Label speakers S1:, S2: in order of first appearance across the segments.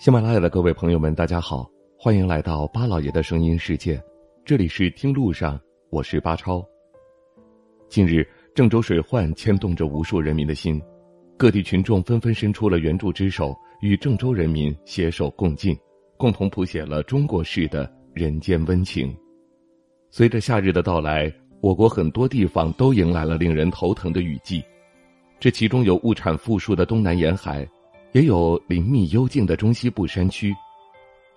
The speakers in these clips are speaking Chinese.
S1: 喜马拉雅的各位朋友们，大家好，欢迎来到巴老爷的声音世界，这里是听路上，我是巴超。近日，郑州水患牵动着无数人民的心，各地群众纷纷伸出了援助之手，与郑州人民携手共进，共同谱写了中国式的人间温情。随着夏日的到来，我国很多地方都迎来了令人头疼的雨季，这其中有物产富庶的东南沿海。也有林密幽静的中西部山区。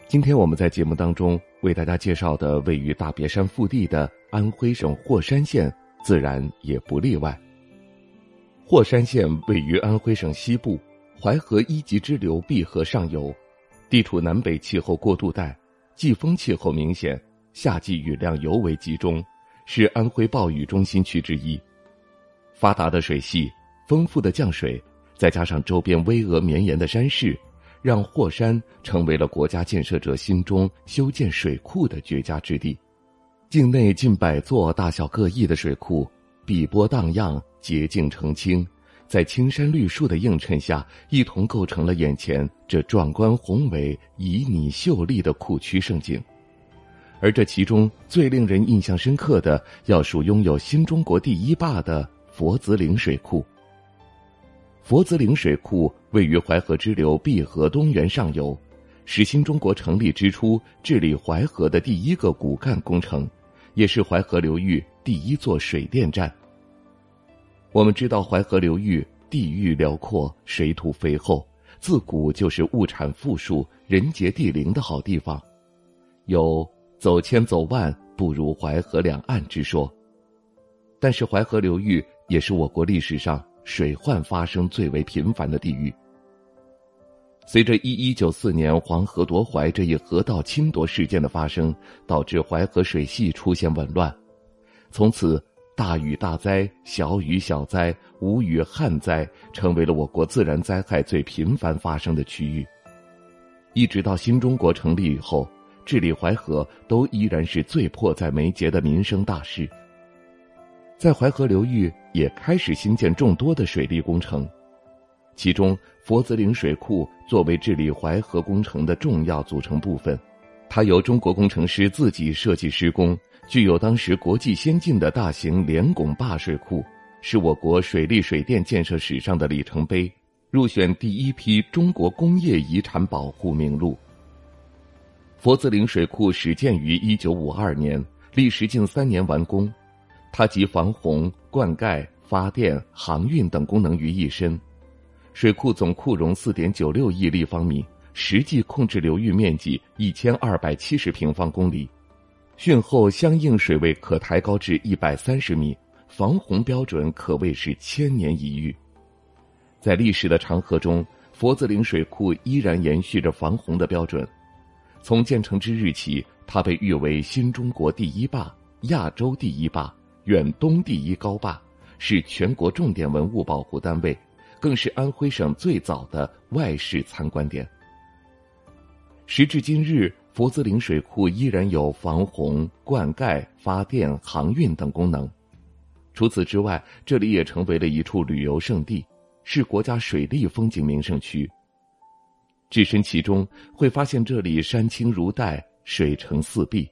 S1: 今天我们在节目当中为大家介绍的位于大别山腹地的安徽省霍山县，自然也不例外。霍山县位于安徽省西部，淮河一级支流碧河上游，地处南北气候过渡带，季风气候明显，夏季雨量尤为集中，是安徽暴雨中心区之一。发达的水系，丰富的降水。再加上周边巍峨绵延的山势，让霍山成为了国家建设者心中修建水库的绝佳之地。境内近百座大小各异的水库，碧波荡漾，洁净澄清，在青山绿树的映衬下，一同构成了眼前这壮观宏伟、旖旎秀丽的库区胜景。而这其中最令人印象深刻的，要数拥有“新中国第一坝”的佛子岭水库。佛子岭水库位于淮河支流碧河东源上游，是新中国成立之初治理淮河的第一个骨干工程，也是淮河流域第一座水电站。我们知道淮河流域地域辽阔，水土肥厚，自古就是物产富庶、人杰地灵的好地方，有“走千走万不如淮河两岸”之说。但是淮河流域也是我国历史上。水患发生最为频繁的地域。随着一一九四年黄河夺淮这一河道侵夺事件的发生，导致淮河水系出现紊乱，从此大雨大灾、小雨小灾、无雨旱灾成为了我国自然灾害最频繁发生的区域。一直到新中国成立以后，治理淮河都依然是最迫在眉睫的民生大事。在淮河流域也开始新建众多的水利工程，其中佛子岭水库作为治理淮河工程的重要组成部分，它由中国工程师自己设计施工，具有当时国际先进的大型连拱坝水库，是我国水利水电建设史上的里程碑，入选第一批中国工业遗产保护名录。佛子岭水库始建于一九五二年，历时近三年完工。它集防洪、灌溉、发电、航运等功能于一身，水库总库容四点九六亿立方米，实际控制流域面积一千二百七十平方公里，汛后相应水位可抬高至一百三十米，防洪标准可谓是千年一遇。在历史的长河中，佛子岭水库依然延续着防洪的标准，从建成之日起，它被誉为新中国第一坝、亚洲第一坝。远东第一高坝，是全国重点文物保护单位，更是安徽省最早的外事参观点。时至今日，佛子岭水库依然有防洪、灌溉、发电、航运等功能。除此之外，这里也成为了一处旅游胜地，是国家水利风景名胜区。置身其中，会发现这里山清如黛，水成四碧。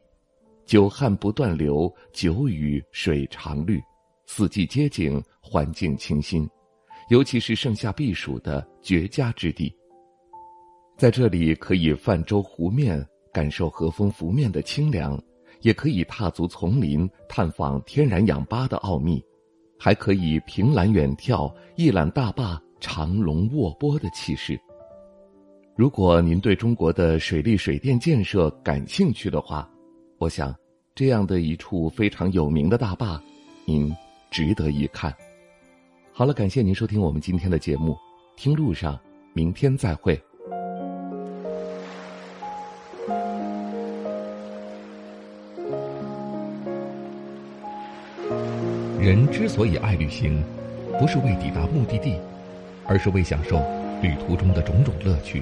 S1: 久旱不断流，久雨水常绿，四季皆景，环境清新，尤其是盛夏避暑的绝佳之地。在这里可以泛舟湖面，感受和风拂面的清凉，也可以踏足丛林，探访天然氧吧的奥秘，还可以凭栏远眺，一览大坝长龙卧波的气势。如果您对中国的水利水电建设感兴趣的话，我想。这样的一处非常有名的大坝，您值得一看。好了，感谢您收听我们今天的节目，听路上，明天再会。人之所以爱旅行，不是为抵达目的地，而是为享受旅途中的种种乐趣。